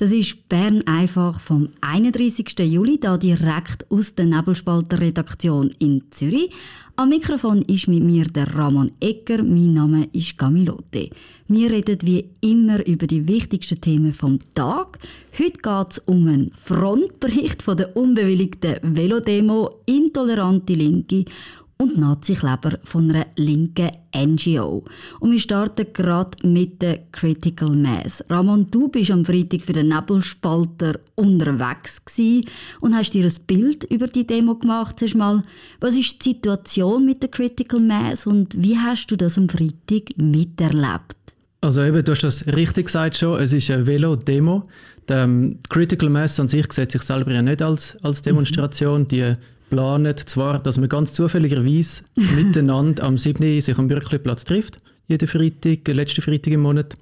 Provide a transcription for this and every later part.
Das ist Bern einfach vom 31. Juli, da direkt aus der Nebelspalter Redaktion in Zürich. Am Mikrofon ist mit mir der Ramon Ecker. Mein Name ist Camilote. Wir reden wie immer über die wichtigsten Themen vom Tag. Heute geht es um einen Frontbericht von der unbewilligten Velodemo Intolerante Linke und Nazi-Kleber von einer linken NGO. Und wir starten gerade mit der Critical Mass. Ramon, du bist am Freitag für den Nebelspalter unterwegs und hast dir ein Bild über die Demo gemacht. Sag mal, was ist die Situation mit der Critical Mass und wie hast du das am Freitag miterlebt? Also eben, du hast das richtig gesagt schon, es ist eine Velo-Demo. Die ähm, Critical Mass an sich sieht sich selber ja nicht als, als Demonstration. Die planen zwar, dass man ganz zufälligerweise miteinander am 7. sich am Bürkliplatz trifft, jeden Freitag, letzten Freitag im Monat.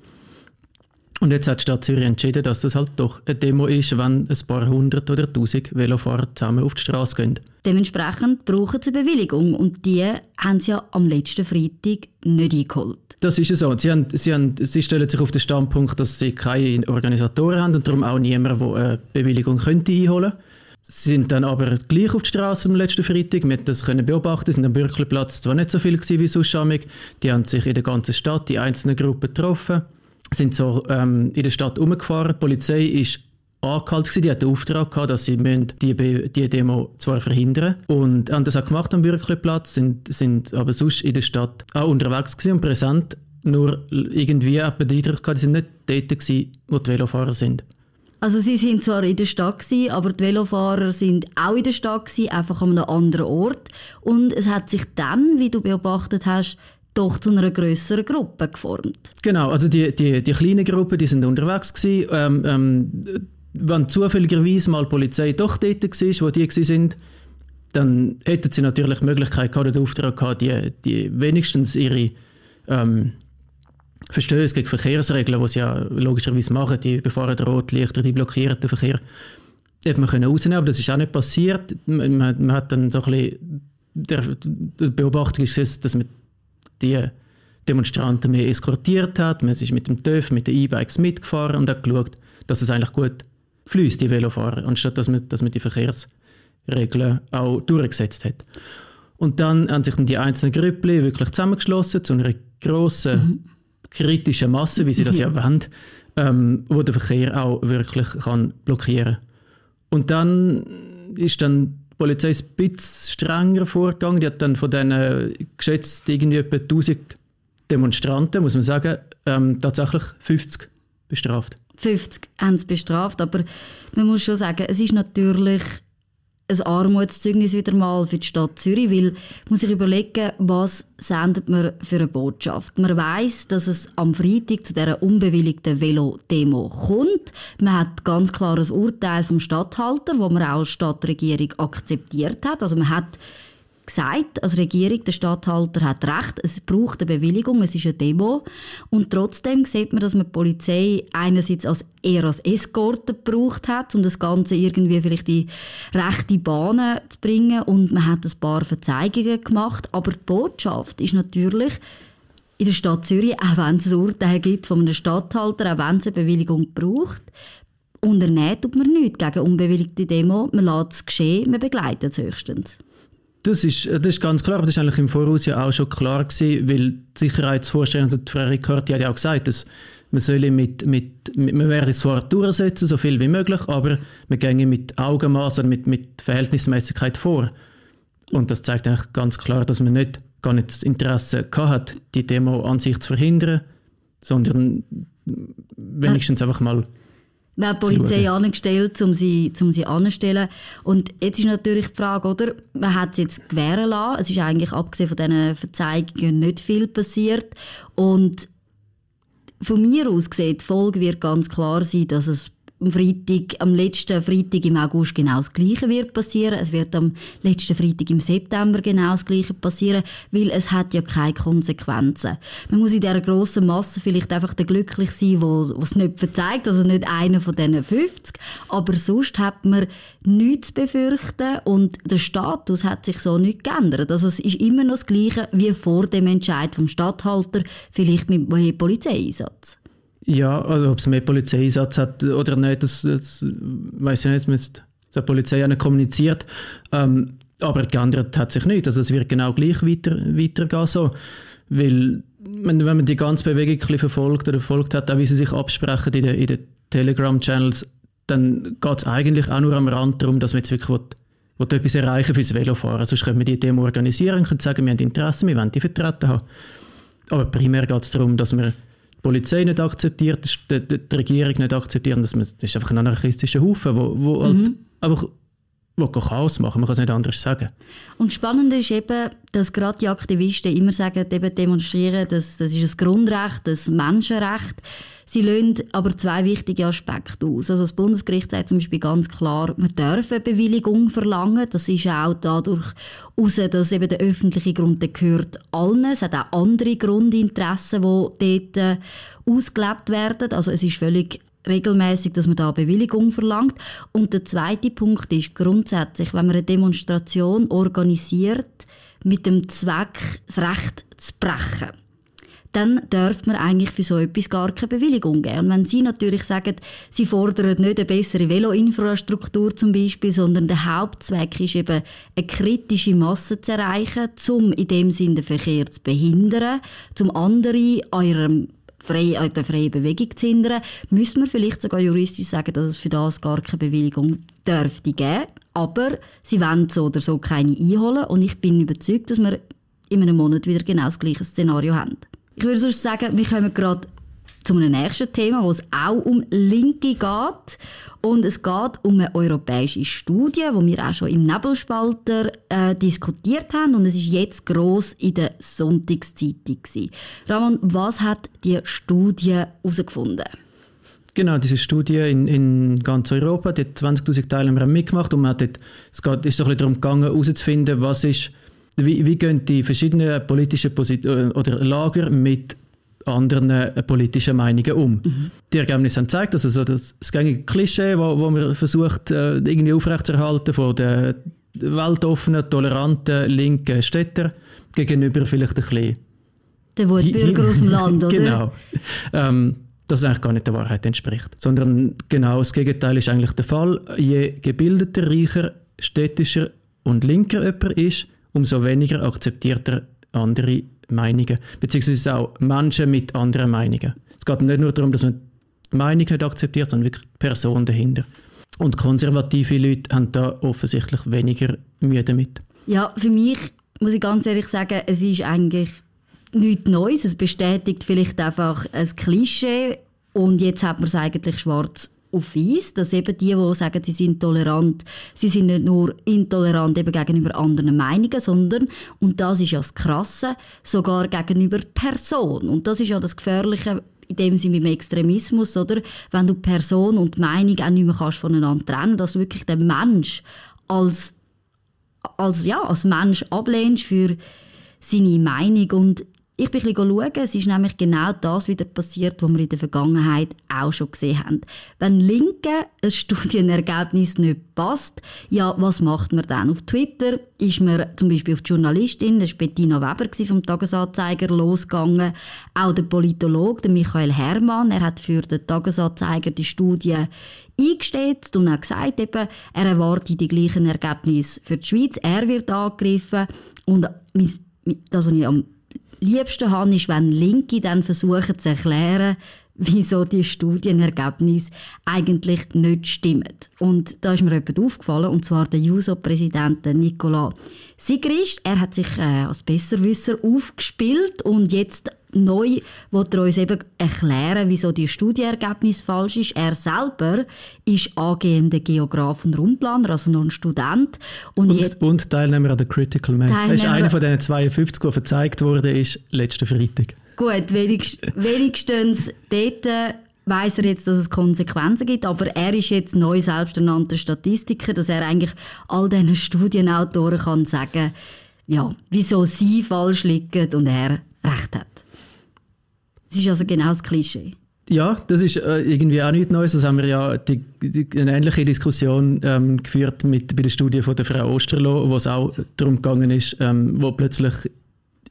Und jetzt hat die Stadt Zürich entschieden, dass das halt doch eine Demo ist, wenn ein paar hundert oder tausend Velofahrer zusammen auf die Straße gehen. Dementsprechend brauchen sie eine Bewilligung und die haben sie ja am letzten Freitag nicht eingeholt. Das ist ja so. Sie, haben, sie, haben, sie stellen sich auf den Standpunkt, dass sie keine Organisatoren haben und darum auch niemand, der eine Bewilligung könnte einholen könnte sind dann aber gleich auf die Straße am letzten Freitag. Wir das können beobachten. sind am Bürgerplatz zwar nicht so viel wie sonst amig. Die haben sich in der ganzen Stadt, die einzelnen Gruppen getroffen, sind so ähm, in der Stadt umgefahren. Die Polizei ist angehalten die hat den Auftrag gehabt, dass sie die, die Demo zwar verhindern und haben das auch gemacht am Bürgerplatz, sind, sind aber sonst in der Stadt auch unterwegs und präsent. Nur irgendwie hat man den Eindruck gehabt, sie sind nicht dort gewesen, wo die Velofahrer sind. Also sie sind zwar in der Stadt gewesen, aber die Velofahrer sind auch in der Stadt gewesen, einfach an einem anderen Ort. Und es hat sich dann, wie du beobachtet hast, doch zu einer größeren Gruppe geformt. Genau, also die, die, die kleinen Gruppen, die sind unterwegs gewesen. Ähm, ähm, wenn zufälligerweise mal die Polizei doch dort war, wo die sind, dann hätten sie natürlich die Möglichkeit gehabt, den Auftrag gehabt, die, die wenigstens ihre ähm, Verstöße gegen Verkehrsregeln, die sie ja logischerweise machen, die befahren Rotlichter, die blockieren den Verkehr, hätte man können aber das ist auch nicht passiert. Man, man hat dann so ein der, die Beobachtung ist, dass man die Demonstranten mehr eskortiert hat, man ist mit dem TÜV, mit den E-Bikes mitgefahren und hat geschaut, dass es eigentlich gut fließt, die Velofahrer, anstatt dass man, dass man die Verkehrsregeln auch durchgesetzt hat. Und dann haben sich dann die einzelnen Grüppli wirklich zusammengeschlossen zu einer grossen mhm kritische Masse, wie sie das ja wollen, ähm, wo der Verkehr auch wirklich kann blockieren Und dann ist dann die Polizei ein bisschen strenger vorgegangen. Die hat dann von diesen geschätzt irgendwie etwa 1000 Demonstranten, muss man sagen, ähm, tatsächlich 50 bestraft. 50 haben sie bestraft, aber man muss schon sagen, es ist natürlich ein Armutszeugnis wieder mal für die Stadt Zürich, weil man muss sich überlegen, was sendet man für eine Botschaft. Man weiß, dass es am Freitag zu dieser unbewilligten Velo-Demo kommt. Man hat ganz klares Urteil vom Stadthalter, wo man auch als Stadtregierung akzeptiert hat. Also man hat gesagt, als Regierung, der Stadthalter hat recht, es braucht eine Bewilligung, es ist eine Demo. Und trotzdem sieht man, dass man die Polizei einerseits als, eher als Eskorte gebraucht hat, um das Ganze irgendwie vielleicht in rechte Bahnen zu bringen. Und man hat ein paar Verzeihungen gemacht. Aber die Botschaft ist natürlich, in der Stadt Zürich, auch wenn es ein Urteil gibt von einem Stadthalter, auch wenn es eine Bewilligung braucht, unternehmen man nichts gegen unbewilligte Demo. Man lässt es geschehen, man begleitet es höchstens. Das ist, das ist ganz klar, aber das ist eigentlich im Voraus ja auch schon klar gewesen, weil die Sicherheitsvorstellung, die Frau Riccardi hat ja auch gesagt, dass man solle mit, mit, mit man werde zwar durchsetzen, so viel wie möglich, aber man ginge mit Augenmaß und mit, mit Verhältnismäßigkeit vor. Und das zeigt eigentlich ganz klar, dass man nicht gar nicht das Interesse hat, die Demo an sich zu verhindern, sondern wenigstens einfach mal wir haben die Polizei angestellt, um sie, um sie anzustellen. Und jetzt ist natürlich die Frage, oder? Man hat es jetzt gewähren lassen. Es ist eigentlich, abgesehen von diesen Verzeihungen, nicht viel passiert. Und von mir aus gesehen, die Folge wird ganz klar sein, dass es am Freitag, am letzten Freitag im August genau das Gleiche wird passieren. Es wird am letzten Freitag im September genau das Gleiche passieren, weil es hat ja keine Konsequenzen. Man muss in dieser grossen Masse vielleicht einfach der glücklich sein, wo es nicht verzeiht, also nicht einer von diesen 50, aber sonst hat man nichts zu befürchten und der Status hat sich so nicht geändert. Also es ist immer noch das Gleiche wie vor dem Entscheid vom Stadthalter, vielleicht mit mehr Polizeieinsatz. Ja, also ob es mehr Polizeieinsatz hat oder nicht, das, das weiß ich nicht. Mit der Polizei ja nicht kommuniziert. Ähm, aber geändert hat sich nicht. Also es wird genau gleich weiter, weitergehen so. Weil, wenn, wenn man die ganze Bewegung ein verfolgt oder verfolgt hat, auch wie sie sich absprechen in den, in den Telegram-Channels, dann geht es eigentlich auch nur am Rand darum, dass man jetzt wirklich will, will etwas erreichen fürs Velofahren. Sonst können wir die Demo organisieren und sagen, wir haben Interesse, wir wollen die vertreten haben. Aber primär geht es darum, dass wir Polizei nicht akzeptiert, die, die, Regierung nicht akzeptiert. Das, das ist einfach ein anarchistischer Haufen, wo, wo halt mhm. halt einfach wo Chaos machen, man kann es nicht anders sagen. Und spannend ist eben, dass gerade die Aktivisten immer sagen, eben demonstrieren, das, das ist ein Grundrecht, das Menschenrecht. Sie lösen aber zwei wichtige Aspekte aus. Also das Bundesgericht sagt zum Beispiel ganz klar, man darf eine Bewilligung verlangen. Das ist auch dadurch heraus, dass eben der öffentliche Grund gehört allen. Es hat auch andere Grundinteressen, die dort äh, ausgelebt werden. Also es ist völlig regelmäßig, dass man da Bewilligung verlangt. Und der zweite Punkt ist grundsätzlich, wenn man eine Demonstration organisiert mit dem Zweck, das Recht zu brechen dann dürfte man eigentlich für so etwas gar keine Bewilligung geben. Und wenn Sie natürlich sagen, Sie fordern nicht eine bessere Veloinfrastruktur zum Beispiel, sondern der Hauptzweck ist eben, eine kritische Masse zu erreichen, um in dem Sinne den Verkehr zu behindern, zum anderen eurem frei, an der freien Bewegung zu hindern, müsste man vielleicht sogar juristisch sagen, dass es für das gar keine Bewilligung dürfte geben. Aber sie wollen so oder so keine einholen und ich bin überzeugt, dass wir in einem Monat wieder genau das gleiche Szenario haben. Ich würde sonst sagen, wir kommen gerade zu einem nächsten Thema, wo es auch um Linke geht. Und es geht um eine europäische Studie, die wir auch schon im Nebelspalter äh, diskutiert haben. Und es ist jetzt gross in der Sonntagszeitung. Gewesen. Ramon, was hat die Studie herausgefunden? Genau, diese Studie in, in ganz Europa, die 20.000 Teilnehmer mitgemacht und man hat dort, es geht, ist so ein bisschen darum gegangen, herauszufinden, was ist wie, wie gehen die verschiedenen politischen Posit äh, oder Lager mit anderen äh, politischen Meinungen um. Mhm. Die Ergebnisse haben gezeigt, dass also das, das gängige Klischee, wo, wo man versucht, äh, irgendwie aufrechtzuerhalten von den weltoffenen, toleranten, linken Städtern gegenüber vielleicht ein bisschen der Wutbürger aus dem Land, oder? Genau. Ähm, das eigentlich gar nicht der Wahrheit entspricht. Sondern genau das Gegenteil ist eigentlich der Fall. Je gebildeter, reicher, städtischer und linker jemand ist, umso weniger akzeptiert er andere Meinungen, beziehungsweise auch Menschen mit anderen Meinungen. Es geht nicht nur darum, dass man die Meinung nicht akzeptiert, sondern wirklich die Person dahinter. Und konservative Leute haben da offensichtlich weniger Mühe damit. Ja, für mich muss ich ganz ehrlich sagen, es ist eigentlich nichts Neues. Es bestätigt vielleicht einfach ein Klischee und jetzt hat man es eigentlich schwarz auf weiß, dass eben die, die sagen, sie sind tolerant, sie sind nicht nur intolerant eben gegenüber anderen Meinungen, sondern, und das ist ja das Krasse, sogar gegenüber Person. Und das ist ja das Gefährliche in dem Sinne beim Extremismus, oder? Wenn du Person und Meinung auch nicht mehr kannst voneinander trennen, dass du wirklich den Mensch als, als, ja, als Mensch ablehnst für seine Meinung und ich bin schauen, es ist nämlich genau das wieder passiert, was wir in der Vergangenheit auch schon gesehen haben. Wenn Linke ein Studienergebnis nicht passt, ja, was macht man dann? Auf Twitter ist man zum Beispiel auf die Journalistin, das war Bettina Weber vom Tagesanzeiger, losgegangen. Auch der Politologe, der Michael Herrmann, er hat für den Tagesanzeiger die Studie eingestellt und hat gesagt, eben, er erwartet die gleichen Ergebnisse für die Schweiz. Er wird angegriffen und das, was ich am liebsten habe, ist, wenn Linke dann versuchen zu erklären, wieso die Studienergebnisse eigentlich nicht stimmen. Und da ist mir jemand aufgefallen, und zwar der JUSO-Präsident Nicolas Sigrist. Er hat sich äh, als Besserwisser aufgespielt und jetzt neu will er uns eben erklären, wieso die Studienergebnis falsch ist. Er selber ist angehender Geograf und Rundplaner, also noch ein Student. Und, und, jetzt, und Teilnehmer an der Critical Mass. Er ist einer von diesen 52, der verzeigt wurde, ist letzten Freitag. Gut, wenigstens, wenigstens dort weiß er jetzt, dass es Konsequenzen gibt, aber er ist jetzt neu selbsternannter Statistiker, dass er eigentlich all diesen Studienautoren kann sagen, ja, wieso sie falsch liegen und er recht hat. Das ist also genau das Klischee. Ja, das ist äh, irgendwie auch nichts Neues. Das haben wir ja die, die, eine ähnliche Diskussion ähm, geführt mit, bei der Studie von der Frau Osterloh, wo es auch darum gegangen ist, ähm, wo plötzlich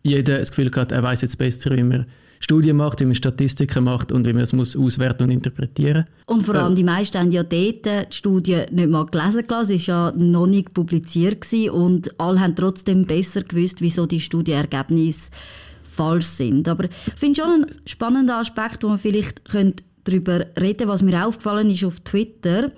jeder das Gefühl hat, er weiß jetzt besser, wie man Studien macht, wie man Statistiken macht und wie man es muss auswerten und interpretieren. Und vor allem äh, die meisten haben ja dort die Studie nicht mal gelesen es war ja noch nicht publiziert gewesen und alle haben trotzdem besser gewusst, wieso die Studienergebnisse falsch sind. Aber ich finde schon einen spannenden Aspekt, wo man vielleicht darüber reden könnte, was mir aufgefallen ist auf Twitter,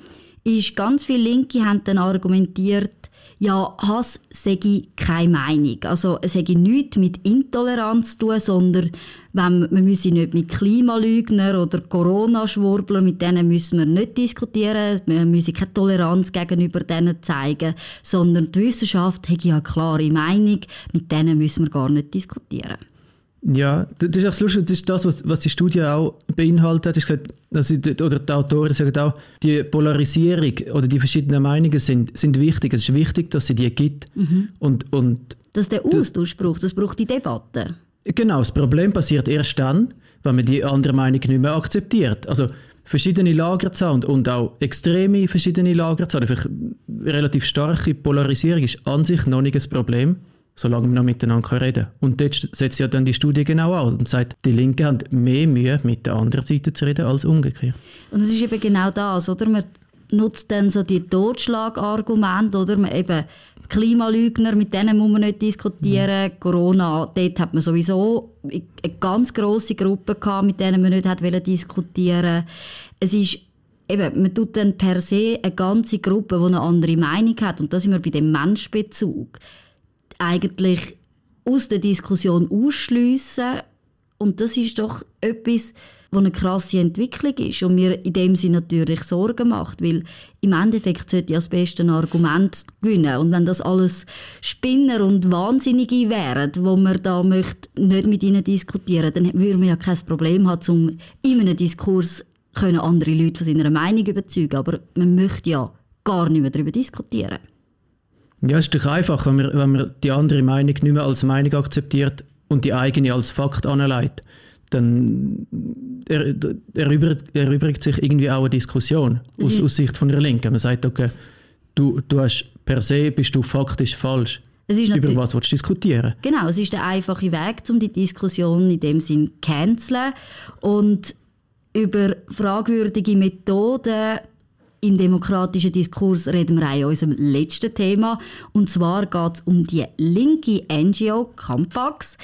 ist, ganz viele Linke haben dann argumentiert, ja, Hass sei keine Meinung. Also es hätte nichts mit Intoleranz zu tun, sondern wenn, man müsse nicht mit Klimalügner oder Corona-Schwurbler, mit denen müssen wir nicht diskutieren, man müsse keine Toleranz gegenüber denen zeigen, sondern die Wissenschaft hätte ja eine klare Meinung, mit denen müssen wir gar nicht diskutieren. Ja, das ist auch das Lustige, das ist das, was, was die Studie auch beinhaltet. Ich gesagt, dass ich, oder die Autoren sagen auch, die Polarisierung oder die verschiedenen Meinungen sind, sind wichtig. Es ist wichtig, dass sie die gibt. Mhm. Und, und dass der Austausch das, braucht, das braucht die Debatte. Genau, das Problem passiert erst dann, wenn man die andere Meinung nicht mehr akzeptiert. Also verschiedene Lager zu haben und auch extreme verschiedene Lager zu haben, einfach relativ starke Polarisierung ist an sich noch nicht ein Problem solange wir noch miteinander reden können. Und dort setzt ja dann die Studie genau aus und sagt, die Linke haben mehr Mühe, mit der anderen Seite zu reden, als umgekehrt. Und es ist eben genau das, oder? Man nutzt dann so die Totschlagargumente, oder? Man eben Klimalügner, mit denen muss man nicht diskutieren. Mhm. Corona, dort hat man sowieso eine ganz grosse Gruppe gehabt, mit denen man nicht hat diskutieren Es ist eben, man tut dann per se eine ganze Gruppe, die eine andere Meinung hat. Und da sind wir bei dem Menschbezug eigentlich aus der Diskussion ausschliessen. Und das ist doch etwas, was eine krasse Entwicklung ist und mir in dem Sinne natürlich Sorgen macht, weil im Endeffekt sollte ja das beste Argument gewinnen und wenn das alles Spinner und Wahnsinnige wären, wo man da möchte nicht mit ihnen diskutieren, dann würde man ja kein Problem haben, um in einem Diskurs können andere Leute von seiner Meinung überzeugen, aber man möchte ja gar nicht mehr darüber diskutieren. Ja, es ist doch einfach, wenn man, wenn man die andere Meinung nicht mehr als Meinung akzeptiert und die eigene als Fakt anleitet, dann erübrigt, erübrigt sich irgendwie auch eine Diskussion aus, aus Sicht von der Linken. Man sagt, okay, du, du hast per se bist du faktisch falsch. Über was willst du diskutieren? Genau, es ist der einfache Weg, um die Diskussion in dem Sinn zu canceln. Und über fragwürdige Methoden im demokratischen Diskurs reden wir auch in unserem letzten Thema. Und zwar geht es um die linke NGO Campax.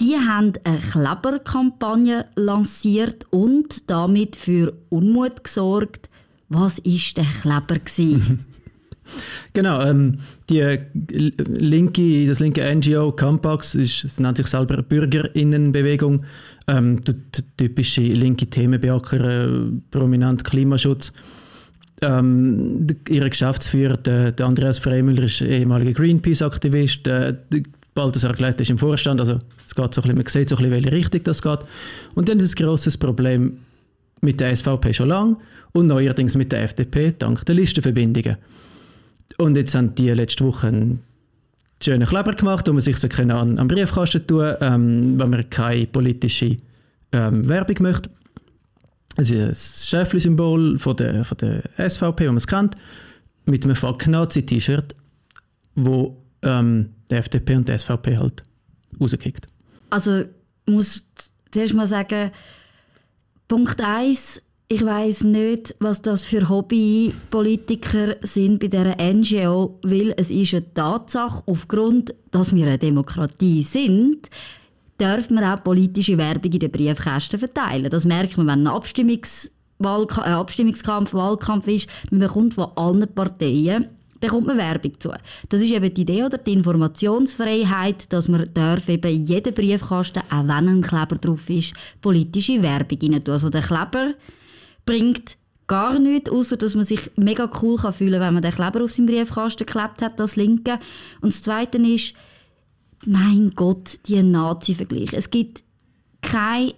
Die haben eine Kleberkampagne lanciert und damit für Unmut gesorgt. Was ist der Kleber Genau, ähm, die linke, das linke NGO Campax ist, nennt sich selber Bürgerinnenbewegung. Ähm, typische linke Themen beackern, prominent Klimaschutz. Ähm, ihre Geschäftsführer, der, der Andreas Freimüller, ist ehemaliger Greenpeace-Aktivist. Der, der Balthasar Gleit ist im Vorstand. Also es geht so ein bisschen, man sieht so ein bisschen, welche Richtung das geht. Und dann ist ein grosses Problem mit der SVP schon lange und neuerdings mit der FDP dank der Listenverbindungen. Und jetzt haben die letzte Woche einen schönen Kleber gemacht, wo man sich so an, an Briefkasten tun ähm, wenn man keine politische ähm, Werbung möchte. Es ist das Schäfli-Symbol von der, von der SVP, wie man es kennt, mit einem Fuck Nazi-T-Shirt, wo ähm, die FDP und die SVP halt rauskickt. Also ich muss zuerst mal sagen, Punkt 1, ich weiß nicht, was das für Hobbypolitiker sind bei dieser NGO, weil es ist eine Tatsache, aufgrund, dass wir eine Demokratie sind, darf man auch politische Werbung in den Briefkästen verteilen. Das merkt man, wenn ein Abstimmungs Wahlka äh, Abstimmungskampf, Wahlkampf ist, man bekommt von allen Parteien bekommt man Werbung zu. Das ist eben die Idee oder die Informationsfreiheit, dass man darf eben in jeden Briefkasten, auch wenn ein Kleber drauf ist, politische Werbung rein tun. Also der Kleber bringt gar nichts, außer dass man sich mega cool kann fühlen wenn man den Kleber auf seinem Briefkasten geklebt hat, das Linke. Und das Zweite ist, mein Gott, die Nazi-Vergleich. Es gibt keine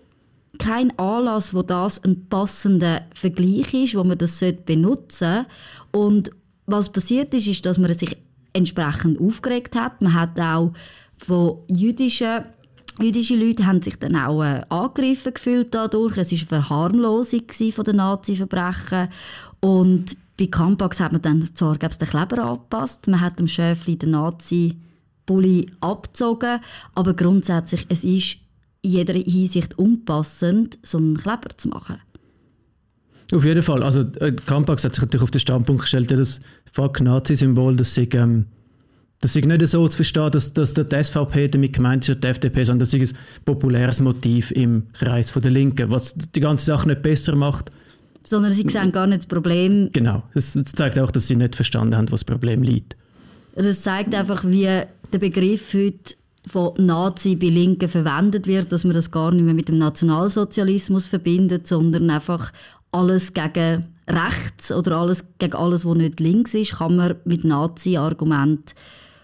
kein Anlass, wo das ein passender Vergleich ist, wo man das benutzen sollte. Und was passiert ist, ist, dass man sich entsprechend aufgeregt hat. Man hat auch von jüdischen Jüdische Leute haben sich dann auch äh, angegriffen gefühlt dadurch. Es war eine Verharmlosung von den Nazi-Verbrechen. Und bei Campax hat man dann zwar den Kleber angepasst, man hat dem Schäfli den Nazi-Bulli abgezogen, aber grundsätzlich es ist in jeder Hinsicht unpassend, so einen Kleber zu machen. Auf jeden Fall. Also äh, Campax hat sich natürlich auf den Standpunkt gestellt, das Fuck-Nazi-Symbol, das sei, ähm, das sei nicht so zu verstehen, dass, dass die SVP damit gemeint ist, die FDP, sondern das sei ein populäres Motiv im Kreis der Linken, was die ganze Sache nicht besser macht. Sondern sie sehen gar nicht das Problem. Genau. Das, das zeigt auch, dass sie nicht verstanden haben, was das Problem liegt. Das zeigt einfach, wie der Begriff heute von Nazi bei Linken verwendet wird, dass man das gar nicht mehr mit dem Nationalsozialismus verbindet, sondern einfach alles gegen rechts oder alles gegen alles, was nicht links ist, kann man mit Nazi-Argument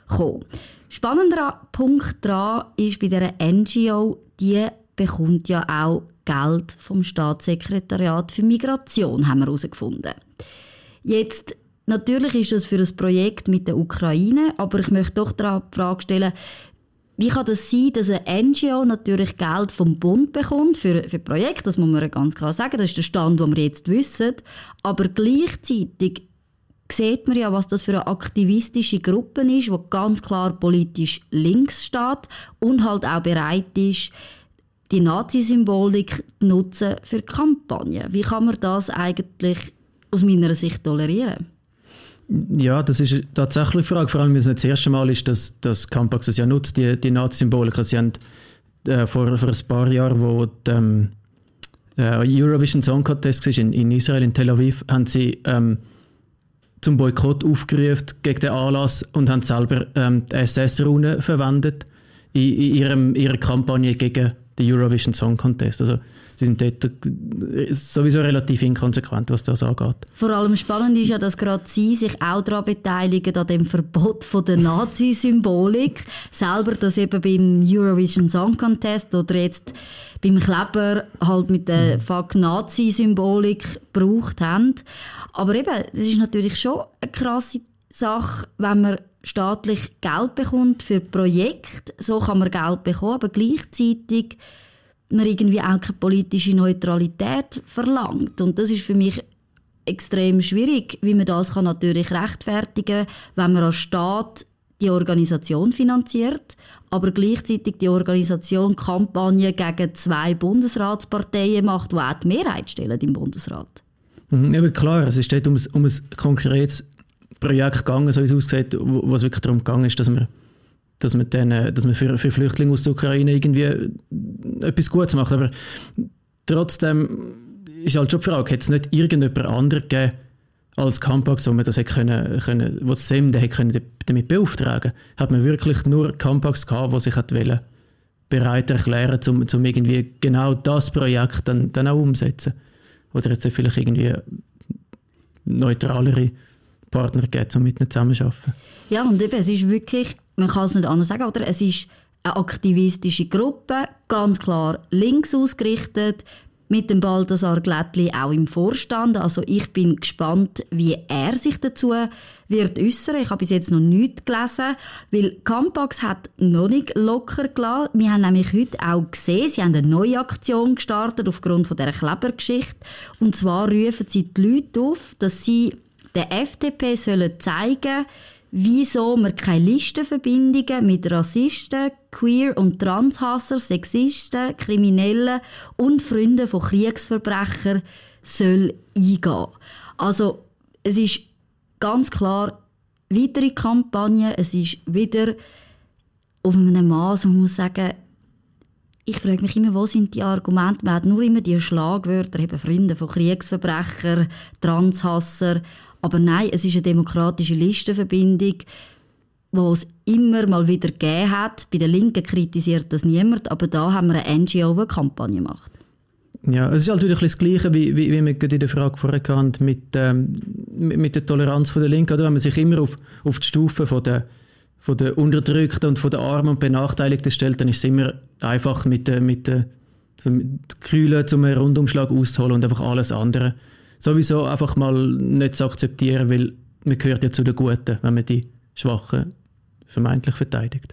kommen. Spannender Punkt daran ist bei dieser NGO, die bekommt ja auch Geld vom Staatssekretariat für Migration, haben wir herausgefunden. Jetzt Natürlich ist das für ein Projekt mit der Ukraine, aber ich möchte doch die Frage stellen, wie kann das sein, dass eine NGO natürlich Geld vom Bund bekommt für, für Projekte? Das muss man ganz klar sagen. Das ist der Stand, den wir jetzt wissen. Aber gleichzeitig sieht man ja, was das für eine aktivistische Gruppe ist, die ganz klar politisch links steht und halt auch bereit ist, die Nazi-Symbolik zu nutzen für Kampagnen. Wie kann man das eigentlich aus meiner Sicht tolerieren? Ja, das ist tatsächlich die Frage. Vor allem, wenn es nicht das erste Mal ist, dass, dass Campax es ja nutzt, die, die Nazi-Symbolik. Sie haben äh, vor, vor ein paar Jahren, wo der ähm, äh, Eurovision Song Contest war in, in Israel, in Tel Aviv, haben sie ähm, zum Boykott aufgerufen gegen den Anlass und haben selber ähm, die SS-Rune verwendet in, in ihrem, ihrer Kampagne gegen den Eurovision Song Contest. Also sie sind dort äh, sowieso relativ inkonsequent, was das angeht. Vor allem spannend ist ja, dass gerade sie sich auch daran beteiligen, an dem Verbot von der Nazi-Symbolik. Selber das eben beim Eurovision Song Contest oder jetzt beim Kleber halt mit der mhm. Fuck Nazi-Symbolik gebraucht haben. Aber eben, es ist natürlich schon eine krasse Sache, wenn man staatlich Geld bekommt für Projekte. So kann man Geld bekommen, aber gleichzeitig man irgendwie auch keine politische Neutralität verlangt. Und das ist für mich extrem schwierig, wie man das kann natürlich rechtfertigen, wenn man als Staat die Organisation finanziert, aber gleichzeitig die Organisation Kampagne gegen zwei Bundesratsparteien macht, die auch die Mehrheit stellen im Bundesrat. Mhm, eben klar, es ist um, um ein konkretes Projekt gegangen, so wie es aussieht, wo es wirklich darum gegangen ist, dass man dass man, dann, äh, dass man für, für Flüchtlinge aus der Ukraine irgendwie etwas Gutes macht. Aber trotzdem ist halt schon die Frage, hätte es nicht irgendjemand anderes gegeben als Campax, wo man das hätte können, können wo das hätte können damit beauftragen Hat man wirklich nur Campax gehabt, wo sich hat bereit erklären, um, um irgendwie genau das Projekt dann, dann auch umzusetzen? Oder jetzt vielleicht irgendwie neutralere Partner geben, um mit ihnen zusammenzuarbeiten? Ja, und eben, es ist wirklich man kann es nicht anders sagen, oder? Es ist eine aktivistische Gruppe, ganz klar links ausgerichtet, mit dem Balthasar Glättli auch im Vorstand. Also ich bin gespannt, wie er sich dazu wird äußern. Ich habe bis jetzt noch nichts gelesen, weil Campax hat noch nicht locker gelassen. Wir haben nämlich heute auch gesehen, sie haben eine neue Aktion gestartet aufgrund von der Klebergeschichte. Und zwar rufen sie die Leute auf, dass sie der FDP sollen zeigen wieso man keine Listenverbindungen mit Rassisten, Queer- und Transhasser, Sexisten, Kriminellen und Freunden von Kriegsverbrechern soll eingehen. Also es ist ganz klar weitere Kampagne, es ist wieder auf einem Maß, man muss sagen, ich frage mich immer, wo sind die Argumente? Man hat nur immer die Schlagwörter, eben Freunde von Kriegsverbrechern, Transhasser, aber nein, es ist eine demokratische Listenverbindung, die es immer mal wieder gegeben hat. Bei den Linken kritisiert das niemand, aber da haben wir eine NGO, die eine Kampagne macht. Ja, es ist halt wieder das Gleiche, wie, wie, wie wir in der Frage vorher hatten, mit, ähm, mit der Toleranz der Linken. Wenn man sich immer auf, auf die Stufe von der, von der Unterdrückten und von der Armen und Benachteiligten stellt, dann ist es immer einfach mit, der, mit, der, Also Kühle zum Rundumschlag auszuholen und einfach alles andere. Sowieso einfach mal nicht zu akzeptieren, weil man gehört ja zu den Guten, wenn man die Schwachen vermeintlich verteidigt.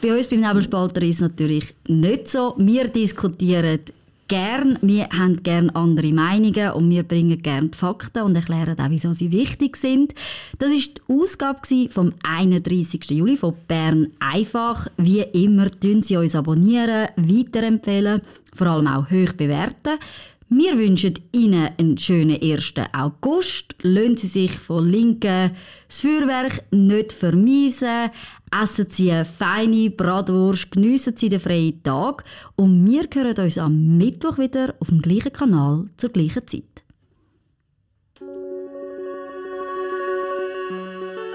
Bei uns beim Nebelspalter ist es natürlich nicht so. Wir diskutieren gern, wir haben gern andere Meinungen und wir bringen gern die Fakten und erklären auch, wieso sie wichtig sind. Das ist die Ausgabe vom 31. Juli von Bern einfach. Wie immer tun Sie uns abonnieren, weiterempfehlen, vor allem auch hoch bewerten. Wir wünschen Ihnen einen schönen 1. August. Lassen Sie sich von Linken das Feuerwerk nicht vermiesen. Essen Sie eine feine Bratwurst, geniessen Sie den freien Tag. Und wir hören uns am Mittwoch wieder auf dem gleichen Kanal zur gleichen Zeit.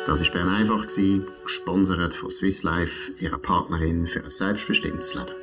Das war Bern einfach, gesponsert von Swiss Life, ihrer Partnerin für ein selbstbestimmtes Leben.